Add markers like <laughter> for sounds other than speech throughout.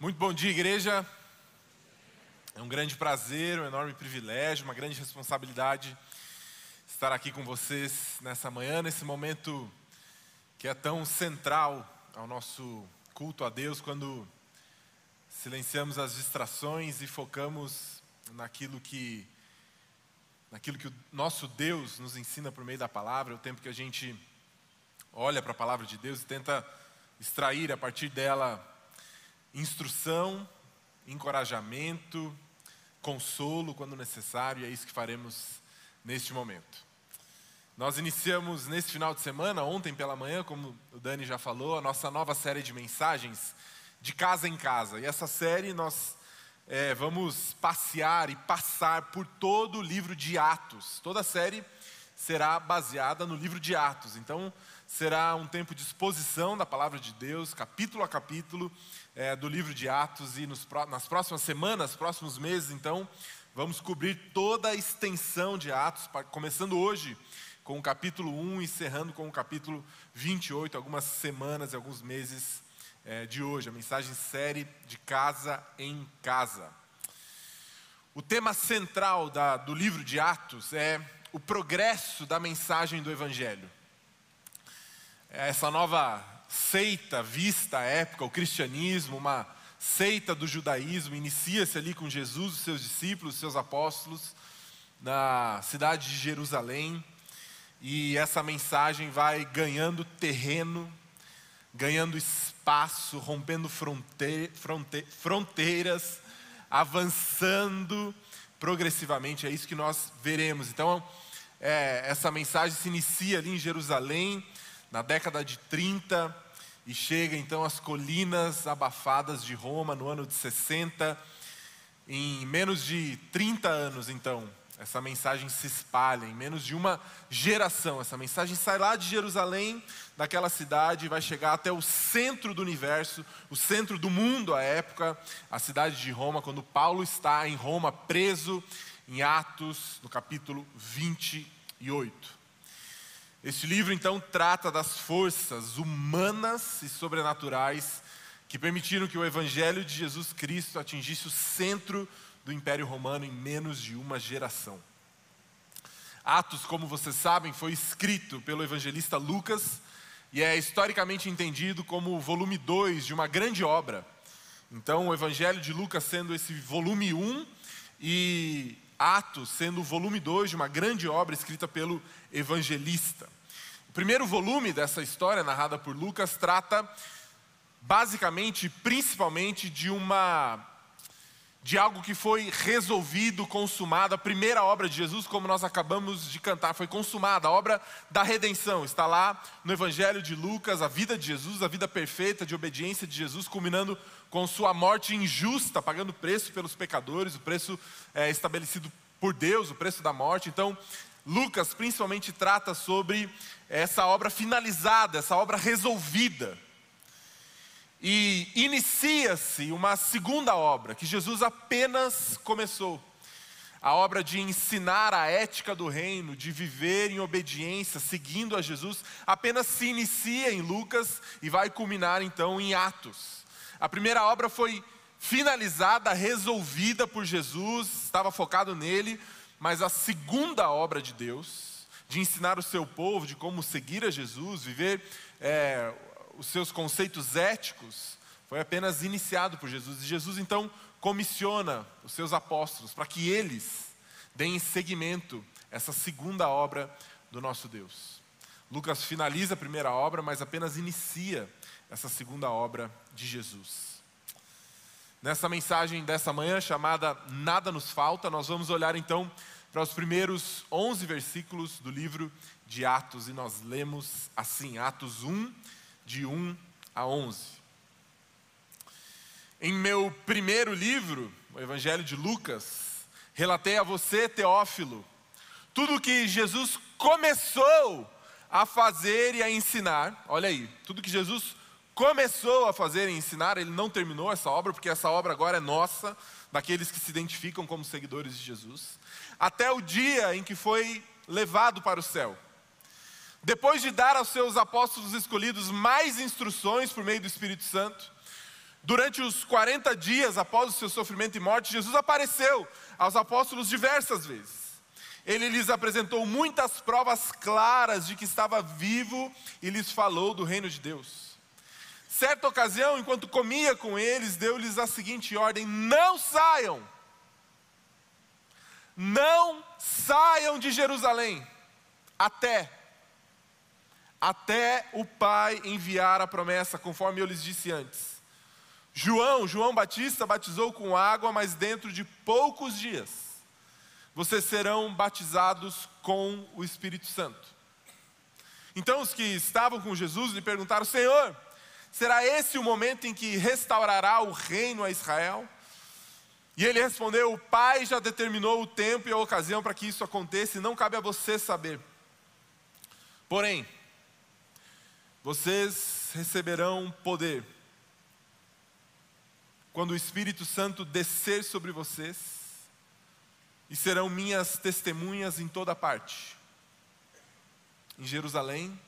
Muito bom dia, igreja. É um grande prazer, um enorme privilégio, uma grande responsabilidade estar aqui com vocês nessa manhã, nesse momento que é tão central ao nosso culto a Deus, quando silenciamos as distrações e focamos naquilo que naquilo que o nosso Deus nos ensina por meio da palavra, é o tempo que a gente olha para a palavra de Deus e tenta extrair a partir dela instrução, encorajamento, consolo quando necessário, e é isso que faremos neste momento. Nós iniciamos nesse final de semana, ontem pela manhã, como o Dani já falou, a nossa nova série de mensagens de casa em casa. E essa série nós é, vamos passear e passar por todo o livro de Atos. Toda a série será baseada no livro de Atos. Então, será um tempo de exposição da palavra de Deus, capítulo a capítulo, é, do livro de Atos. E nos, nas próximas semanas, próximos meses, então, vamos cobrir toda a extensão de Atos, começando hoje com o capítulo 1, encerrando com o capítulo 28, algumas semanas e alguns meses é, de hoje. A mensagem série de casa em casa. O tema central da, do livro de Atos é o progresso da mensagem do Evangelho. Essa nova seita vista à época, o cristianismo, uma seita do judaísmo, inicia-se ali com Jesus, os seus discípulos, os seus apóstolos, na cidade de Jerusalém, e essa mensagem vai ganhando terreno, ganhando espaço, rompendo fronte fronte fronteiras, avançando progressivamente, é isso que nós veremos. Então, é, essa mensagem se inicia ali em Jerusalém, na década de 30, e chega então às colinas abafadas de Roma no ano de 60. Em menos de 30 anos, então, essa mensagem se espalha, em menos de uma geração. Essa mensagem sai lá de Jerusalém, daquela cidade, e vai chegar até o centro do universo, o centro do mundo à época, a cidade de Roma, quando Paulo está em Roma preso em Atos, no capítulo 28. Este livro então trata das forças humanas e sobrenaturais que permitiram que o Evangelho de Jesus Cristo atingisse o centro do Império Romano em menos de uma geração. Atos, como vocês sabem, foi escrito pelo evangelista Lucas e é historicamente entendido como o volume 2 de uma grande obra. Então, o Evangelho de Lucas sendo esse volume 1 um, e Atos, sendo o volume 2 de uma grande obra escrita pelo evangelista. O primeiro volume dessa história, narrada por Lucas, trata basicamente, principalmente, de uma de algo que foi resolvido, consumado. A primeira obra de Jesus, como nós acabamos de cantar, foi consumada, a obra da redenção. Está lá no Evangelho de Lucas, a vida de Jesus, a vida perfeita de obediência de Jesus, culminando com sua morte injusta, pagando preço pelos pecadores, o preço é, estabelecido por Deus, o preço da morte. Então, Lucas principalmente trata sobre essa obra finalizada, essa obra resolvida. E inicia-se uma segunda obra que Jesus apenas começou. A obra de ensinar a ética do reino, de viver em obediência, seguindo a Jesus, apenas se inicia em Lucas e vai culminar então em Atos. A primeira obra foi finalizada, resolvida por Jesus, estava focado nele, mas a segunda obra de Deus, de ensinar o seu povo de como seguir a Jesus, viver é, os seus conceitos éticos, foi apenas iniciado por Jesus. E Jesus então comissiona os seus apóstolos para que eles deem seguimento a essa segunda obra do nosso Deus. Lucas finaliza a primeira obra, mas apenas inicia essa segunda obra de Jesus. Nessa mensagem dessa manhã, chamada Nada nos Falta, nós vamos olhar então para os primeiros 11 versículos do livro de Atos e nós lemos assim: Atos 1, de 1 a 11. Em meu primeiro livro, o Evangelho de Lucas, relatei a você, Teófilo, tudo que Jesus começou a fazer e a ensinar. Olha aí, tudo que Jesus começou a fazer e ensinar, ele não terminou essa obra, porque essa obra agora é nossa, daqueles que se identificam como seguidores de Jesus, até o dia em que foi levado para o céu. Depois de dar aos seus apóstolos escolhidos mais instruções por meio do Espírito Santo, Durante os 40 dias após o seu sofrimento e morte, Jesus apareceu aos apóstolos diversas vezes. Ele lhes apresentou muitas provas claras de que estava vivo e lhes falou do reino de Deus. Certa ocasião, enquanto comia com eles, deu-lhes a seguinte ordem: Não saiam, não saiam de Jerusalém, até, até o Pai enviar a promessa, conforme eu lhes disse antes. João, João Batista batizou com água, mas dentro de poucos dias vocês serão batizados com o Espírito Santo. Então os que estavam com Jesus lhe perguntaram: Senhor, será esse o momento em que restaurará o reino a Israel? E ele respondeu: O Pai já determinou o tempo e a ocasião para que isso aconteça, e não cabe a você saber. Porém, vocês receberão poder quando o Espírito Santo descer sobre vocês, e serão minhas testemunhas em toda parte em Jerusalém,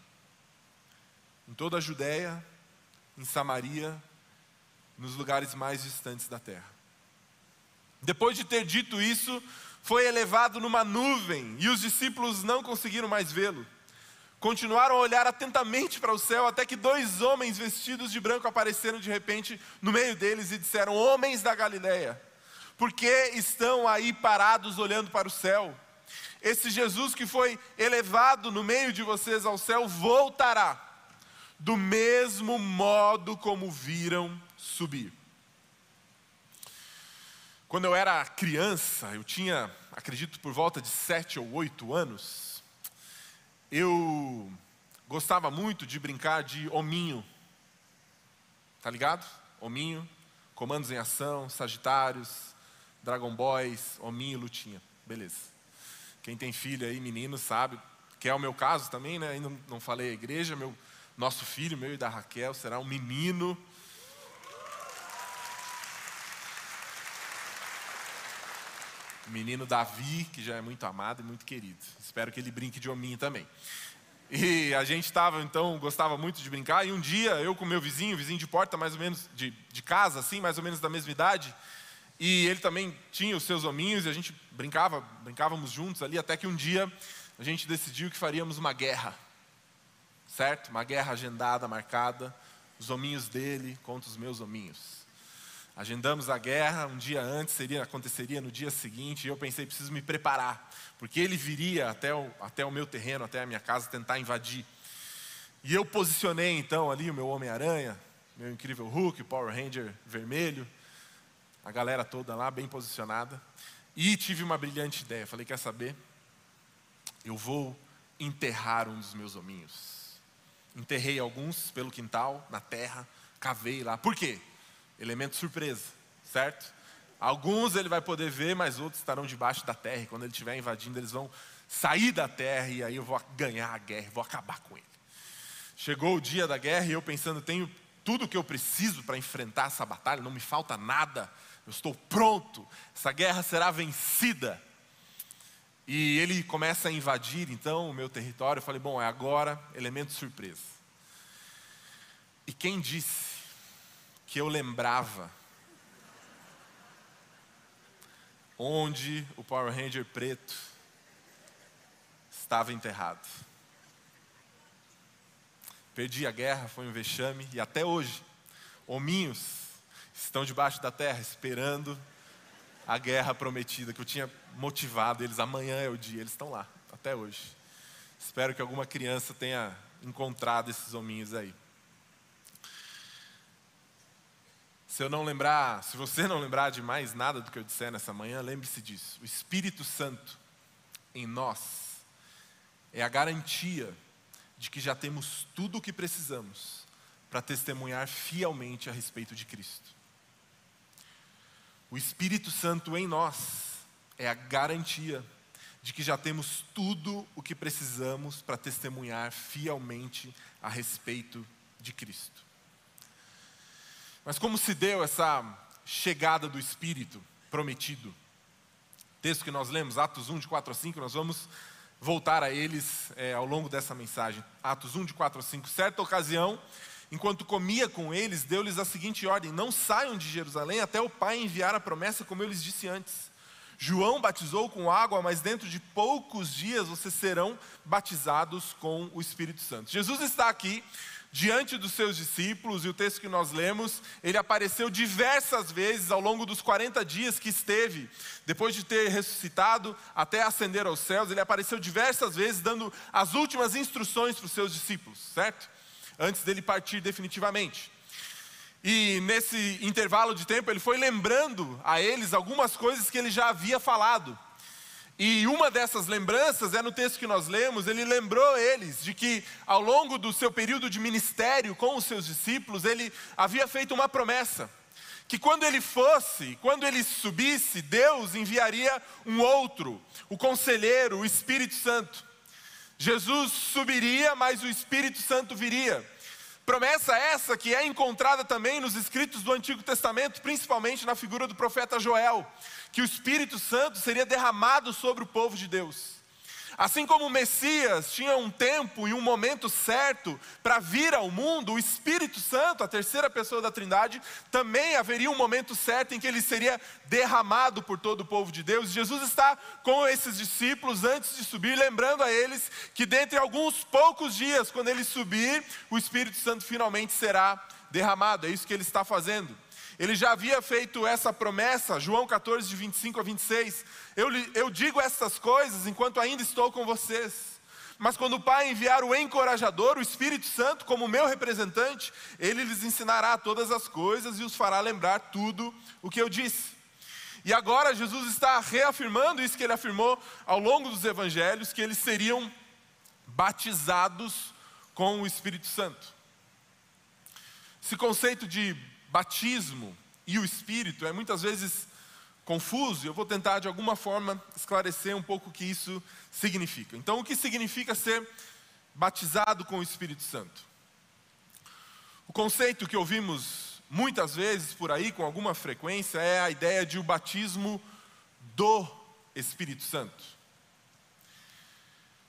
em toda a Judéia, em Samaria, nos lugares mais distantes da terra. Depois de ter dito isso, foi elevado numa nuvem e os discípulos não conseguiram mais vê-lo. Continuaram a olhar atentamente para o céu até que dois homens vestidos de branco apareceram de repente no meio deles e disseram: Homens da Galileia, por que estão aí parados olhando para o céu? Esse Jesus que foi elevado no meio de vocês ao céu voltará, do mesmo modo como viram subir. Quando eu era criança, eu tinha, acredito, por volta de sete ou oito anos, eu gostava muito de brincar de hominho. Tá ligado? Hominho, comandos em ação, Sagitários, Dragon Boys, hominho, lutinha. Beleza. Quem tem filho aí, menino, sabe, que é o meu caso também, né? Ainda não falei a igreja, meu nosso filho, meu e da Raquel, será um menino menino Davi, que já é muito amado e muito querido. Espero que ele brinque de hominho também. E a gente estava, então, gostava muito de brincar. E um dia, eu com meu vizinho, vizinho de porta, mais ou menos, de, de casa, assim, mais ou menos da mesma idade, e ele também tinha os seus hominhos, e a gente brincava, brincávamos juntos ali, até que um dia a gente decidiu que faríamos uma guerra. Certo? Uma guerra agendada, marcada, os hominhos dele contra os meus hominhos. Agendamos a guerra um dia antes, seria, aconteceria no dia seguinte, e eu pensei, preciso me preparar, porque ele viria até o, até o meu terreno, até a minha casa, tentar invadir. E eu posicionei então ali o meu Homem-Aranha, meu incrível Hulk, Power Ranger vermelho, a galera toda lá, bem posicionada, e tive uma brilhante ideia. Falei, quer saber? Eu vou enterrar um dos meus hominhos. Enterrei alguns pelo quintal, na terra, cavei lá. Por quê? Elemento surpresa, certo? Alguns ele vai poder ver, mas outros estarão debaixo da terra. E quando ele estiver invadindo, eles vão sair da terra e aí eu vou ganhar a guerra, vou acabar com ele. Chegou o dia da guerra e eu pensando, tenho tudo o que eu preciso para enfrentar essa batalha, não me falta nada, eu estou pronto, essa guerra será vencida. E ele começa a invadir então o meu território. Eu falei, bom, é agora, elemento surpresa. E quem disse que eu lembrava onde o Power Ranger preto estava enterrado. Perdi a guerra, foi um vexame, e até hoje, hominhos estão debaixo da terra esperando a guerra prometida que eu tinha motivado eles. Amanhã é o dia, eles estão lá, até hoje. Espero que alguma criança tenha encontrado esses hominhos aí. Se eu não lembrar, se você não lembrar de mais nada do que eu disser nessa manhã, lembre-se disso. O Espírito Santo em nós é a garantia de que já temos tudo o que precisamos para testemunhar fielmente a respeito de Cristo. O Espírito Santo em nós é a garantia de que já temos tudo o que precisamos para testemunhar fielmente a respeito de Cristo. Mas como se deu essa chegada do Espírito prometido? Texto que nós lemos, Atos 1, de 4 a 5, nós vamos voltar a eles é, ao longo dessa mensagem. Atos 1, de 4 a 5. Certa ocasião, enquanto comia com eles, deu-lhes a seguinte ordem: Não saiam de Jerusalém até o Pai enviar a promessa, como eu lhes disse antes. João batizou com água, mas dentro de poucos dias vocês serão batizados com o Espírito Santo. Jesus está aqui diante dos seus discípulos, e o texto que nós lemos, ele apareceu diversas vezes ao longo dos 40 dias que esteve, depois de ter ressuscitado até ascender aos céus, ele apareceu diversas vezes dando as últimas instruções para os seus discípulos, certo? Antes dele partir definitivamente. E nesse intervalo de tempo, ele foi lembrando a eles algumas coisas que ele já havia falado. E uma dessas lembranças é no texto que nós lemos, ele lembrou eles de que ao longo do seu período de ministério com os seus discípulos, ele havia feito uma promessa: que quando ele fosse, quando ele subisse, Deus enviaria um outro, o conselheiro, o Espírito Santo. Jesus subiria, mas o Espírito Santo viria. Promessa essa que é encontrada também nos escritos do Antigo Testamento, principalmente na figura do profeta Joel, que o Espírito Santo seria derramado sobre o povo de Deus. Assim como o Messias tinha um tempo e um momento certo para vir ao mundo, o Espírito Santo, a terceira pessoa da Trindade, também haveria um momento certo em que ele seria derramado por todo o povo de Deus. Jesus está com esses discípulos antes de subir, lembrando a eles que dentre alguns poucos dias, quando ele subir, o Espírito Santo finalmente será derramado. É isso que ele está fazendo. Ele já havia feito essa promessa, João 14, de 25 a 26. Eu, eu digo essas coisas enquanto ainda estou com vocês. Mas quando o Pai enviar o encorajador, o Espírito Santo, como meu representante, ele lhes ensinará todas as coisas e os fará lembrar tudo o que eu disse. E agora Jesus está reafirmando isso que ele afirmou ao longo dos evangelhos, que eles seriam batizados com o Espírito Santo. Esse conceito de batismo e o Espírito é muitas vezes confuso, e eu vou tentar de alguma forma esclarecer um pouco o que isso significa. Então, o que significa ser batizado com o Espírito Santo? O conceito que ouvimos muitas vezes por aí, com alguma frequência, é a ideia de o batismo do Espírito Santo.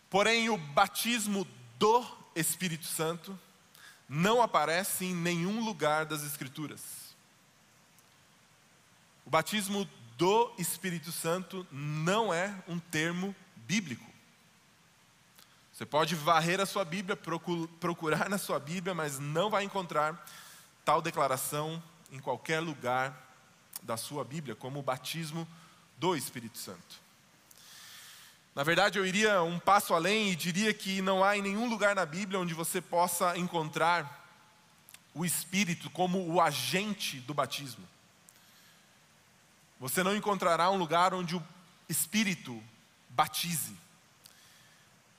Porém, o batismo do Espírito Santo não aparece em nenhum lugar das Escrituras. O batismo do Espírito Santo não é um termo bíblico. Você pode varrer a sua Bíblia, procurar na sua Bíblia, mas não vai encontrar tal declaração em qualquer lugar da sua Bíblia, como o batismo do Espírito Santo. Na verdade, eu iria um passo além e diria que não há em nenhum lugar na Bíblia onde você possa encontrar o Espírito como o agente do batismo. Você não encontrará um lugar onde o Espírito batize.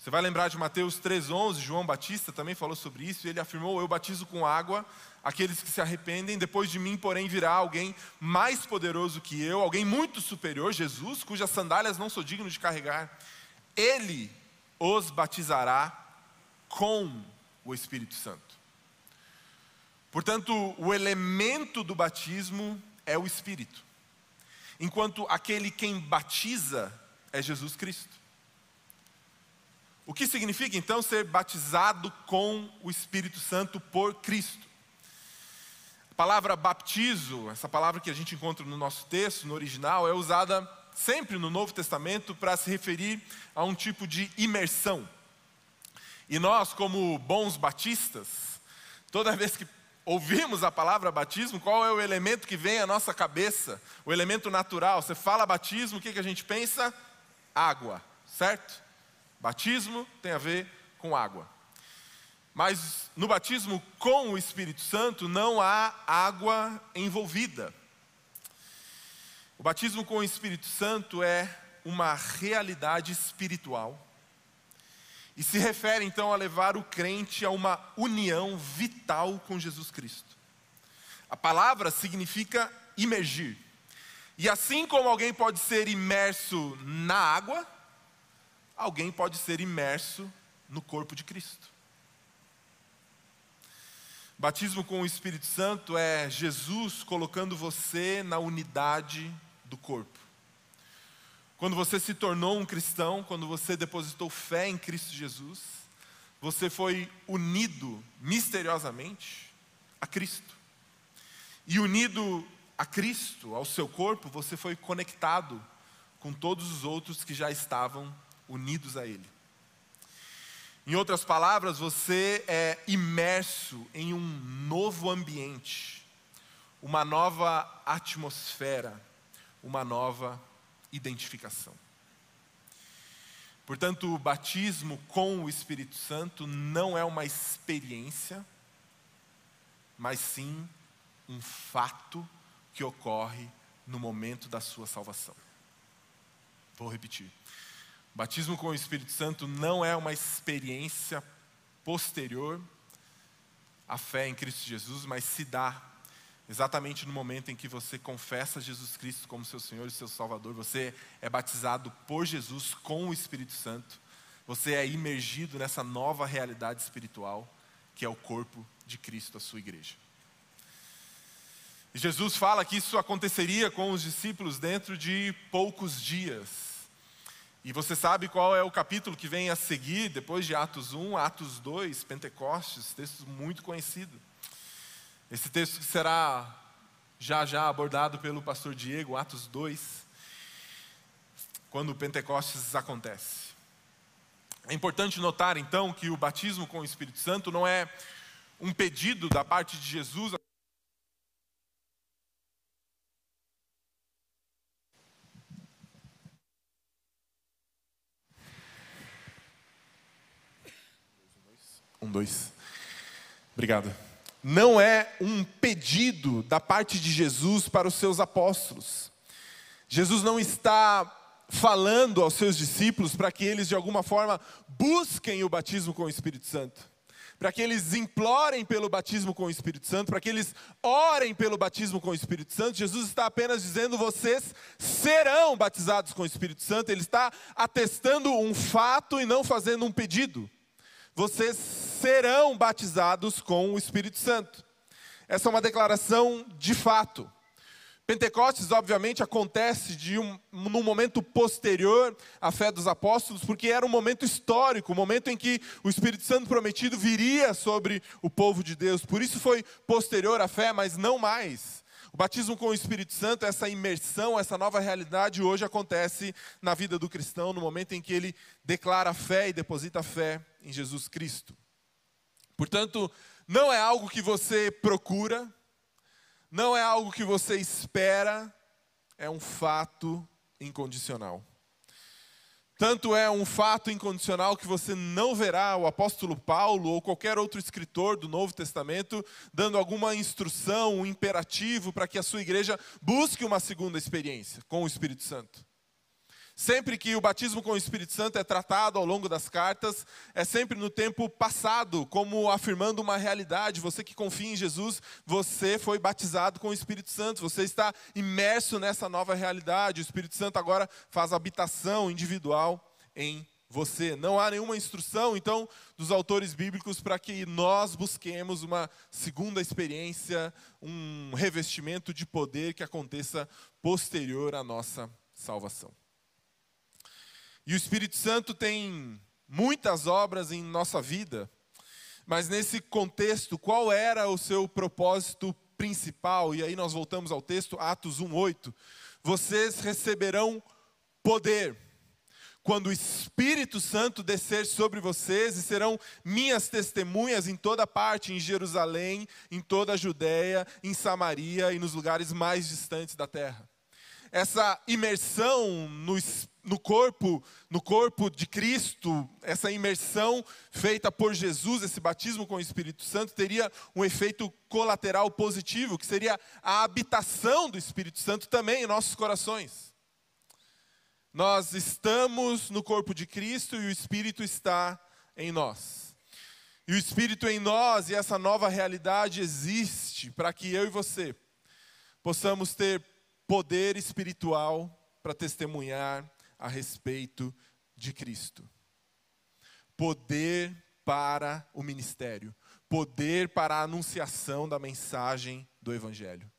Você vai lembrar de Mateus 3,11, João Batista também falou sobre isso, e ele afirmou: Eu batizo com água aqueles que se arrependem, depois de mim, porém, virá alguém mais poderoso que eu, alguém muito superior, Jesus, cujas sandálias não sou digno de carregar. Ele os batizará com o Espírito Santo. Portanto, o elemento do batismo é o Espírito, enquanto aquele quem batiza é Jesus Cristo. O que significa então ser batizado com o Espírito Santo por Cristo? A palavra baptizo, essa palavra que a gente encontra no nosso texto, no original, é usada sempre no Novo Testamento para se referir a um tipo de imersão. E nós, como bons batistas, toda <laughs> vez que ouvimos a palavra batismo, qual é o elemento que vem à nossa cabeça? O elemento natural. Você fala batismo, o que, que a gente pensa? Água, certo? Batismo tem a ver com água. Mas no batismo com o Espírito Santo não há água envolvida. O batismo com o Espírito Santo é uma realidade espiritual e se refere então a levar o crente a uma união vital com Jesus Cristo. A palavra significa imergir. E assim como alguém pode ser imerso na água, alguém pode ser imerso no corpo de Cristo. Batismo com o Espírito Santo é Jesus colocando você na unidade do corpo. Quando você se tornou um cristão, quando você depositou fé em Cristo Jesus, você foi unido misteriosamente a Cristo. E unido a Cristo, ao seu corpo, você foi conectado com todos os outros que já estavam unidos a Ele. Em outras palavras, você é imerso em um novo ambiente, uma nova atmosfera, uma nova identificação. Portanto, o batismo com o Espírito Santo não é uma experiência, mas sim um fato que ocorre no momento da sua salvação. Vou repetir. Batismo com o Espírito Santo não é uma experiência posterior à fé em Cristo Jesus, mas se dá exatamente no momento em que você confessa Jesus Cristo como seu Senhor e seu Salvador. Você é batizado por Jesus com o Espírito Santo. Você é imergido nessa nova realidade espiritual que é o corpo de Cristo, a sua igreja. Jesus fala que isso aconteceria com os discípulos dentro de poucos dias. E você sabe qual é o capítulo que vem a seguir, depois de Atos 1, Atos 2, Pentecostes, texto muito conhecido. Esse texto que será já já abordado pelo pastor Diego, Atos 2, quando o Pentecostes acontece. É importante notar então que o batismo com o Espírito Santo não é um pedido da parte de Jesus Um, dois. Obrigado. Não é um pedido da parte de Jesus para os seus apóstolos. Jesus não está falando aos seus discípulos para que eles de alguma forma busquem o batismo com o Espírito Santo, para que eles implorem pelo batismo com o Espírito Santo, para que eles orem pelo batismo com o Espírito Santo. Jesus está apenas dizendo: vocês serão batizados com o Espírito Santo. Ele está atestando um fato e não fazendo um pedido vocês serão batizados com o Espírito Santo. Essa é uma declaração de fato. Pentecostes, obviamente, acontece de um, num momento posterior à fé dos apóstolos, porque era um momento histórico, um momento em que o Espírito Santo prometido viria sobre o povo de Deus. Por isso foi posterior à fé, mas não mais. O batismo com o Espírito Santo, essa imersão, essa nova realidade hoje acontece na vida do cristão, no momento em que ele declara fé e deposita fé em Jesus Cristo. Portanto, não é algo que você procura, não é algo que você espera, é um fato incondicional. Tanto é um fato incondicional que você não verá o apóstolo Paulo ou qualquer outro escritor do Novo Testamento dando alguma instrução, um imperativo para que a sua igreja busque uma segunda experiência com o Espírito Santo. Sempre que o batismo com o Espírito Santo é tratado ao longo das cartas, é sempre no tempo passado, como afirmando uma realidade. Você que confia em Jesus, você foi batizado com o Espírito Santo, você está imerso nessa nova realidade. O Espírito Santo agora faz habitação individual em você. Não há nenhuma instrução, então, dos autores bíblicos para que nós busquemos uma segunda experiência, um revestimento de poder que aconteça posterior à nossa salvação. E o Espírito Santo tem muitas obras em nossa vida, mas nesse contexto, qual era o seu propósito principal? E aí nós voltamos ao texto, Atos 1:8. Vocês receberão poder quando o Espírito Santo descer sobre vocês e serão minhas testemunhas em toda parte, em Jerusalém, em toda a Judéia, em Samaria e nos lugares mais distantes da terra. Essa imersão no Espírito no corpo, no corpo de Cristo, essa imersão feita por Jesus, esse batismo com o Espírito Santo, teria um efeito colateral positivo, que seria a habitação do Espírito Santo também em nossos corações. Nós estamos no corpo de Cristo e o Espírito está em nós. E o Espírito em nós e essa nova realidade existe para que eu e você possamos ter poder espiritual para testemunhar a respeito de Cristo. Poder para o ministério, poder para a anunciação da mensagem do Evangelho.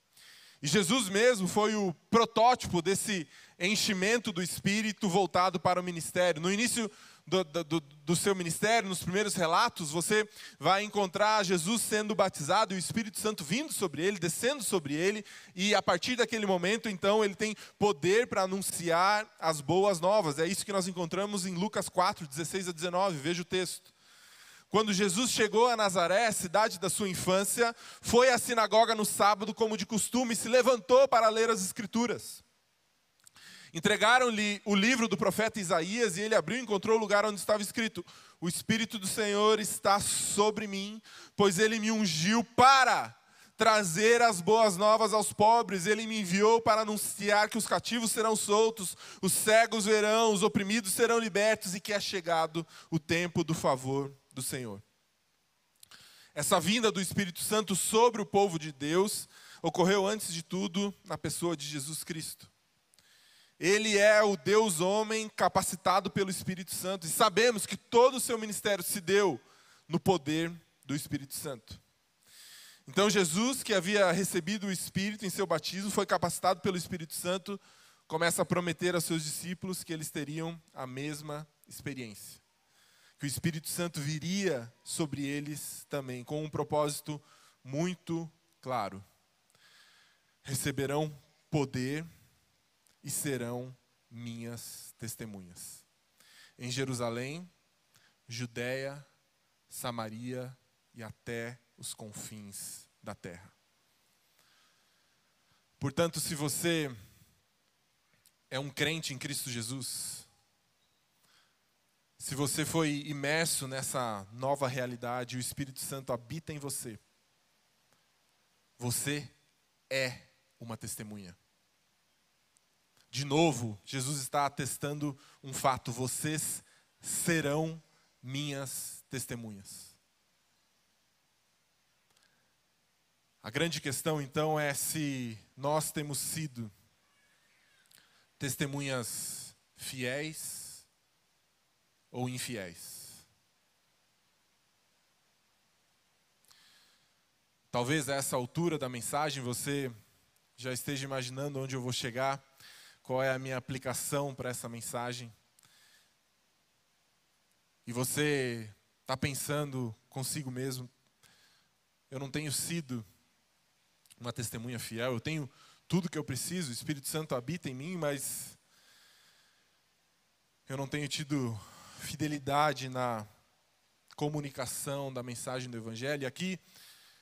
E Jesus mesmo foi o protótipo desse enchimento do Espírito voltado para o ministério. No início do, do, do, seu ministério, nos primeiros relatos, você vai encontrar Jesus sendo batizado e o Espírito Santo vindo sobre ele, descendo sobre ele, e a partir daquele momento, então, ele tem poder para anunciar as boas novas. É isso que nós encontramos em Lucas 4, 16 a 19. Veja o texto. Quando Jesus chegou a Nazaré, cidade da sua infância, foi à sinagoga no sábado, como de costume, e se levantou para ler as Escrituras. Entregaram-lhe o livro do profeta Isaías e ele abriu e encontrou o lugar onde estava escrito: O Espírito do Senhor está sobre mim, pois ele me ungiu para trazer as boas novas aos pobres. Ele me enviou para anunciar que os cativos serão soltos, os cegos verão, os oprimidos serão libertos e que é chegado o tempo do favor do Senhor. Essa vinda do Espírito Santo sobre o povo de Deus ocorreu antes de tudo na pessoa de Jesus Cristo. Ele é o Deus homem capacitado pelo Espírito Santo. E sabemos que todo o seu ministério se deu no poder do Espírito Santo. Então Jesus, que havia recebido o Espírito em seu batismo, foi capacitado pelo Espírito Santo, começa a prometer aos seus discípulos que eles teriam a mesma experiência. Que o Espírito Santo viria sobre eles também, com um propósito muito claro. Receberão poder e serão minhas testemunhas. Em Jerusalém, Judéia, Samaria e até os confins da terra. Portanto, se você é um crente em Cristo Jesus, se você foi imerso nessa nova realidade, o Espírito Santo habita em você, você é uma testemunha. De novo, Jesus está atestando um fato: vocês serão minhas testemunhas. A grande questão então é se nós temos sido testemunhas fiéis ou infiéis. Talvez a essa altura da mensagem você já esteja imaginando onde eu vou chegar qual é a minha aplicação para essa mensagem. E você está pensando consigo mesmo, eu não tenho sido uma testemunha fiel, eu tenho tudo que eu preciso, o Espírito Santo habita em mim, mas eu não tenho tido fidelidade na comunicação da mensagem do Evangelho. E aqui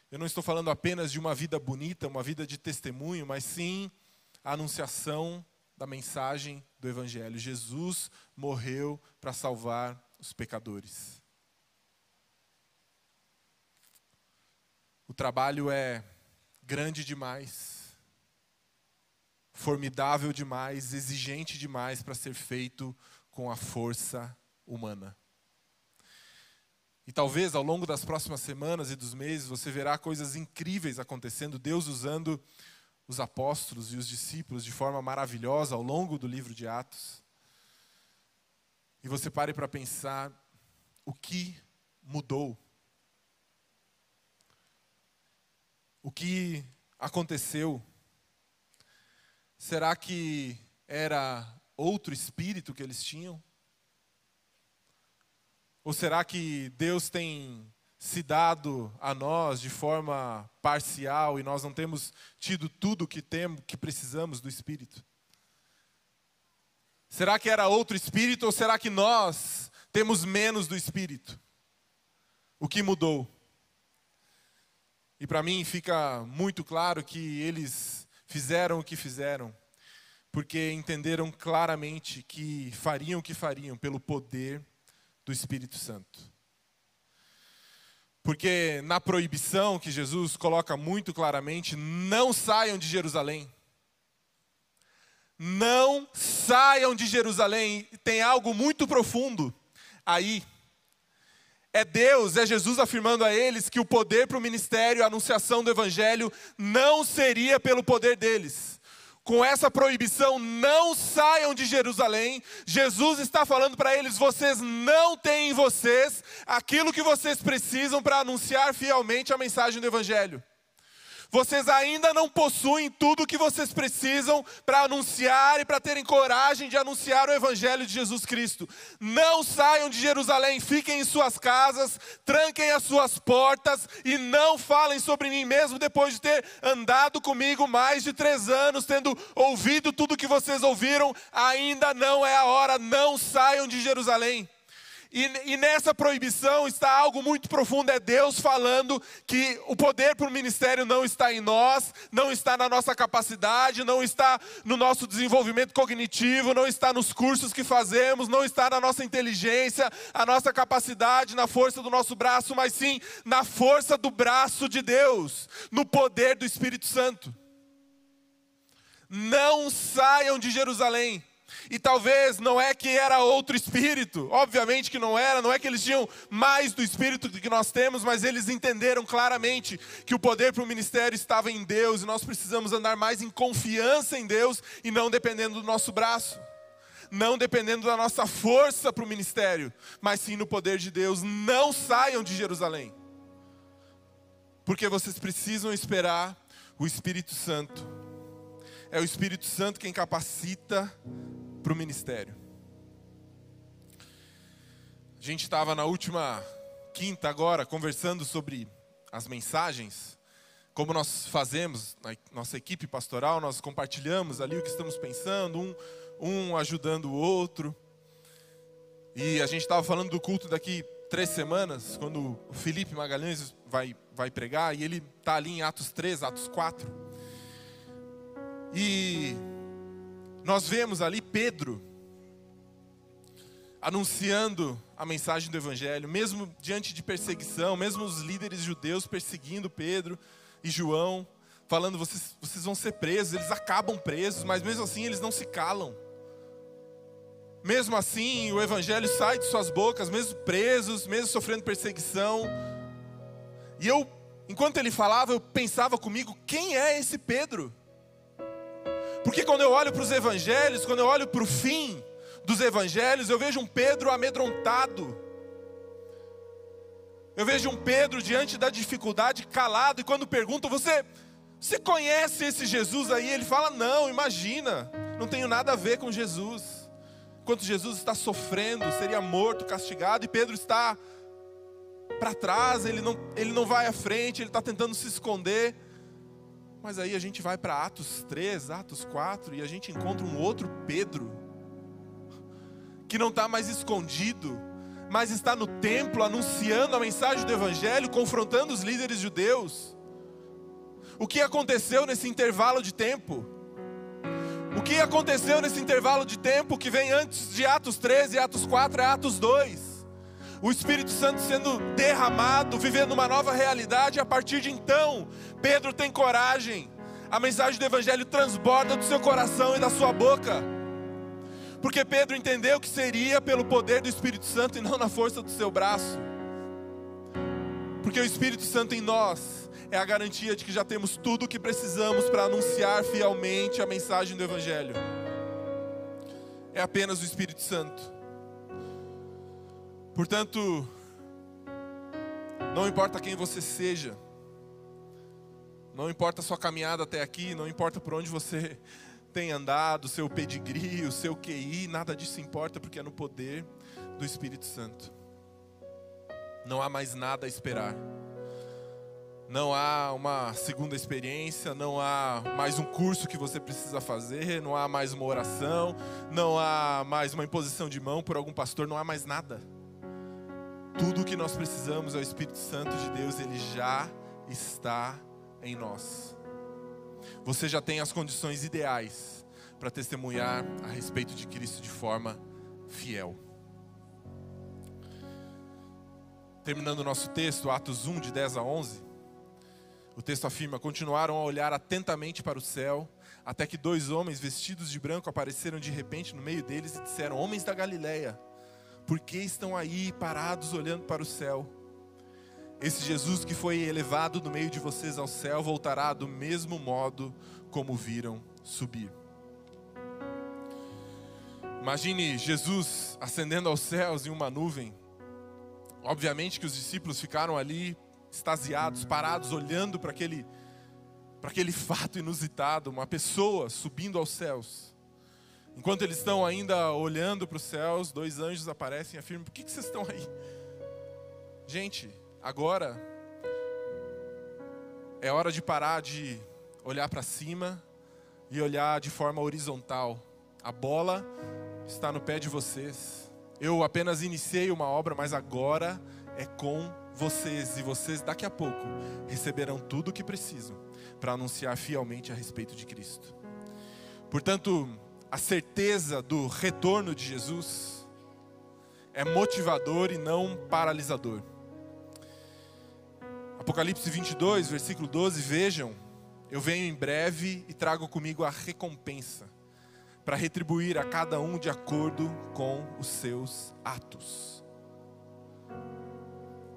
eu não estou falando apenas de uma vida bonita, uma vida de testemunho, mas sim a anunciação da mensagem do Evangelho. Jesus morreu para salvar os pecadores. O trabalho é grande demais, formidável demais, exigente demais para ser feito com a força humana. E talvez ao longo das próximas semanas e dos meses você verá coisas incríveis acontecendo, Deus usando os apóstolos e os discípulos de forma maravilhosa ao longo do livro de Atos. E você pare para pensar o que mudou. O que aconteceu? Será que era outro espírito que eles tinham? Ou será que Deus tem se dado a nós de forma parcial e nós não temos tido tudo que temos, que precisamos do Espírito? Será que era outro Espírito ou será que nós temos menos do Espírito? O que mudou? E para mim fica muito claro que eles fizeram o que fizeram, porque entenderam claramente que fariam o que fariam pelo poder do Espírito Santo. Porque na proibição que Jesus coloca muito claramente, não saiam de Jerusalém. Não saiam de Jerusalém. Tem algo muito profundo aí. É Deus, é Jesus afirmando a eles que o poder para o ministério, a anunciação do Evangelho, não seria pelo poder deles, com essa proibição, não saiam de Jerusalém. Jesus está falando para eles: vocês não têm em vocês aquilo que vocês precisam para anunciar fielmente a mensagem do Evangelho. Vocês ainda não possuem tudo o que vocês precisam para anunciar e para terem coragem de anunciar o Evangelho de Jesus Cristo. Não saiam de Jerusalém, fiquem em suas casas, tranquem as suas portas e não falem sobre mim mesmo depois de ter andado comigo mais de três anos, tendo ouvido tudo o que vocês ouviram. Ainda não é a hora, não saiam de Jerusalém. E, e, nessa proibição está algo muito profundo: é Deus falando que o poder para o ministério não está em nós, não está na nossa capacidade, não está no nosso desenvolvimento cognitivo, não está nos cursos que fazemos, não está na nossa inteligência, a nossa capacidade, na força do nosso braço, mas sim na força do braço de Deus, no poder do Espírito Santo. Não saiam de Jerusalém e talvez não é que era outro espírito, obviamente que não era, não é que eles tinham mais do espírito que nós temos, mas eles entenderam claramente que o poder para o ministério estava em Deus e nós precisamos andar mais em confiança em Deus e não dependendo do nosso braço, não dependendo da nossa força para o ministério, mas sim no poder de Deus. Não saiam de Jerusalém, porque vocês precisam esperar o Espírito Santo. É o Espírito Santo quem capacita para o ministério. A gente estava na última quinta agora conversando sobre as mensagens, como nós fazemos na nossa equipe pastoral, nós compartilhamos ali o que estamos pensando, um, um ajudando o outro. E a gente estava falando do culto daqui três semanas, quando o Felipe Magalhães vai, vai pregar, e ele está ali em Atos 3, Atos 4. E nós vemos ali Pedro anunciando a mensagem do Evangelho, mesmo diante de perseguição, mesmo os líderes judeus perseguindo Pedro e João, falando: vocês, vocês vão ser presos, eles acabam presos, mas mesmo assim eles não se calam. Mesmo assim, o Evangelho sai de suas bocas, mesmo presos, mesmo sofrendo perseguição. E eu, enquanto ele falava, eu pensava comigo: quem é esse Pedro? Porque quando eu olho para os evangelhos, quando eu olho para o fim dos evangelhos, eu vejo um Pedro amedrontado. Eu vejo um Pedro diante da dificuldade calado, e quando perguntam, você, você conhece esse Jesus aí? Ele fala, não, imagina, não tenho nada a ver com Jesus. Enquanto Jesus está sofrendo, seria morto, castigado, e Pedro está para trás, ele não, ele não vai à frente, ele está tentando se esconder. Mas aí a gente vai para Atos 3, Atos 4 e a gente encontra um outro Pedro, que não está mais escondido, mas está no templo anunciando a mensagem do Evangelho, confrontando os líderes judeus. O que aconteceu nesse intervalo de tempo? O que aconteceu nesse intervalo de tempo que vem antes de Atos 13 e Atos 4 é Atos 2? O Espírito Santo sendo derramado, vivendo uma nova realidade, a partir de então, Pedro tem coragem, a mensagem do Evangelho transborda do seu coração e da sua boca, porque Pedro entendeu que seria pelo poder do Espírito Santo e não na força do seu braço, porque o Espírito Santo em nós é a garantia de que já temos tudo o que precisamos para anunciar fielmente a mensagem do Evangelho. É apenas o Espírito Santo. Portanto, não importa quem você seja, não importa a sua caminhada até aqui, não importa por onde você tem andado, o seu pedigree, o seu QI, nada disso importa porque é no poder do Espírito Santo. Não há mais nada a esperar. Não há uma segunda experiência, não há mais um curso que você precisa fazer, não há mais uma oração, não há mais uma imposição de mão por algum pastor, não há mais nada. Tudo o que nós precisamos é o Espírito Santo de Deus, ele já está em nós. Você já tem as condições ideais para testemunhar a respeito de Cristo de forma fiel. Terminando o nosso texto, Atos 1, de 10 a 11, o texto afirma: Continuaram a olhar atentamente para o céu, até que dois homens vestidos de branco apareceram de repente no meio deles e disseram: Homens da Galileia por que estão aí parados olhando para o céu? Esse Jesus que foi elevado do meio de vocês ao céu voltará do mesmo modo como viram subir. Imagine Jesus ascendendo aos céus em uma nuvem. Obviamente que os discípulos ficaram ali extasiados, parados, olhando para aquele para aquele fato inusitado, uma pessoa subindo aos céus. Enquanto eles estão ainda olhando para os céus, dois anjos aparecem e afirmam: Por que, que vocês estão aí? Gente, agora é hora de parar de olhar para cima e olhar de forma horizontal. A bola está no pé de vocês. Eu apenas iniciei uma obra, mas agora é com vocês. E vocês, daqui a pouco, receberão tudo o que precisam para anunciar fielmente a respeito de Cristo. Portanto, a certeza do retorno de Jesus é motivador e não paralisador. Apocalipse 22, versículo 12: Vejam, eu venho em breve e trago comigo a recompensa, para retribuir a cada um de acordo com os seus atos.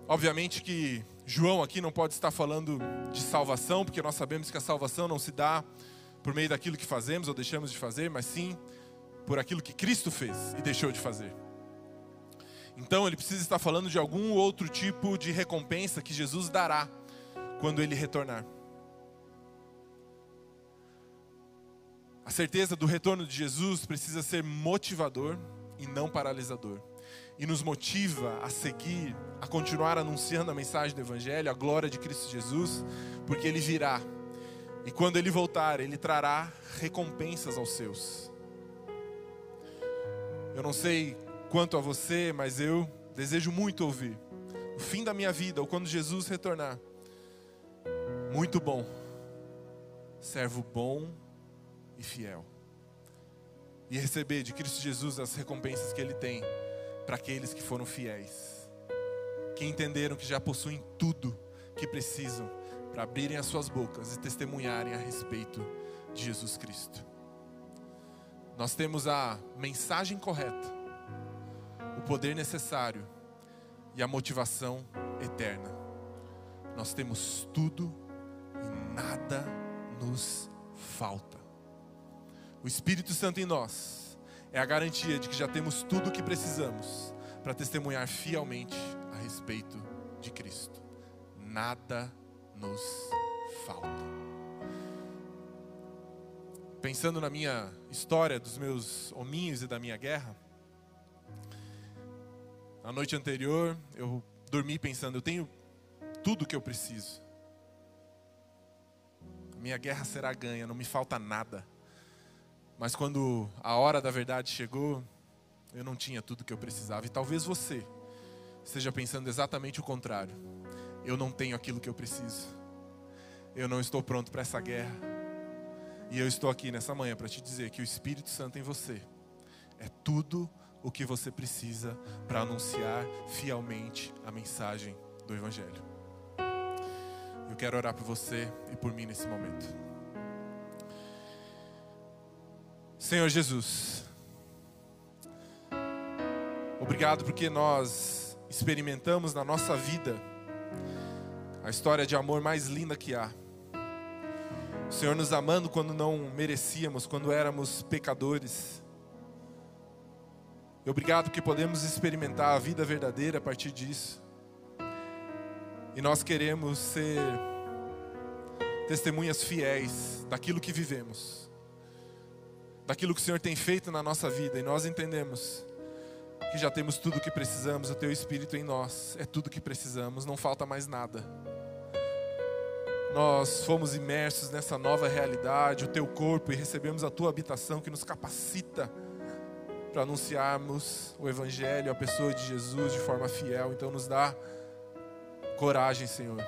Obviamente que João aqui não pode estar falando de salvação, porque nós sabemos que a salvação não se dá por meio daquilo que fazemos ou deixamos de fazer, mas sim por aquilo que Cristo fez e deixou de fazer. Então ele precisa estar falando de algum outro tipo de recompensa que Jesus dará quando ele retornar. A certeza do retorno de Jesus precisa ser motivador e não paralisador. E nos motiva a seguir, a continuar anunciando a mensagem do Evangelho, a glória de Cristo Jesus, porque Ele virá e quando ele voltar, ele trará recompensas aos seus. Eu não sei quanto a você, mas eu desejo muito ouvir. O fim da minha vida, ou quando Jesus retornar. Muito bom. Servo bom e fiel. E receber de Cristo Jesus as recompensas que ele tem para aqueles que foram fiéis. Que entenderam que já possuem tudo que precisam para abrirem as suas bocas e testemunharem a respeito de Jesus Cristo. Nós temos a mensagem correta, o poder necessário e a motivação eterna. Nós temos tudo e nada nos falta. O Espírito Santo em nós é a garantia de que já temos tudo o que precisamos para testemunhar fielmente a respeito de Cristo. Nada nos falta. Pensando na minha história, dos meus hominhos e da minha guerra, na noite anterior eu dormi pensando: eu tenho tudo que eu preciso. Minha guerra será ganha, não me falta nada. Mas quando a hora da verdade chegou, eu não tinha tudo que eu precisava. E talvez você esteja pensando exatamente o contrário eu não tenho aquilo que eu preciso. Eu não estou pronto para essa guerra. E eu estou aqui nessa manhã para te dizer que o Espírito Santo em você é tudo o que você precisa para anunciar fielmente a mensagem do Evangelho. Eu quero orar por você e por mim nesse momento. Senhor Jesus, obrigado porque nós experimentamos na nossa vida a história de amor mais linda que há. O Senhor nos amando quando não merecíamos, quando éramos pecadores. Obrigado que podemos experimentar a vida verdadeira a partir disso. E nós queremos ser testemunhas fiéis daquilo que vivemos, daquilo que o Senhor tem feito na nossa vida, e nós entendemos que já temos tudo o que precisamos, o Teu Espírito em nós é tudo o que precisamos, não falta mais nada nós fomos imersos nessa nova realidade, o teu corpo, e recebemos a tua habitação que nos capacita para anunciarmos o Evangelho, a pessoa de Jesus de forma fiel. Então, nos dá coragem, Senhor.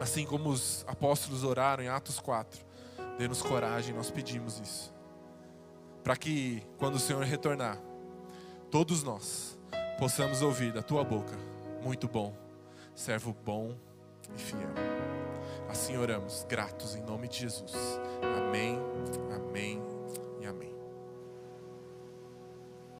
Assim como os apóstolos oraram em Atos 4, dê-nos coragem, nós pedimos isso. Para que, quando o Senhor retornar, todos nós possamos ouvir da tua boca: muito bom, servo bom e fiel. Assim oramos, gratos em nome de Jesus. Amém, amém.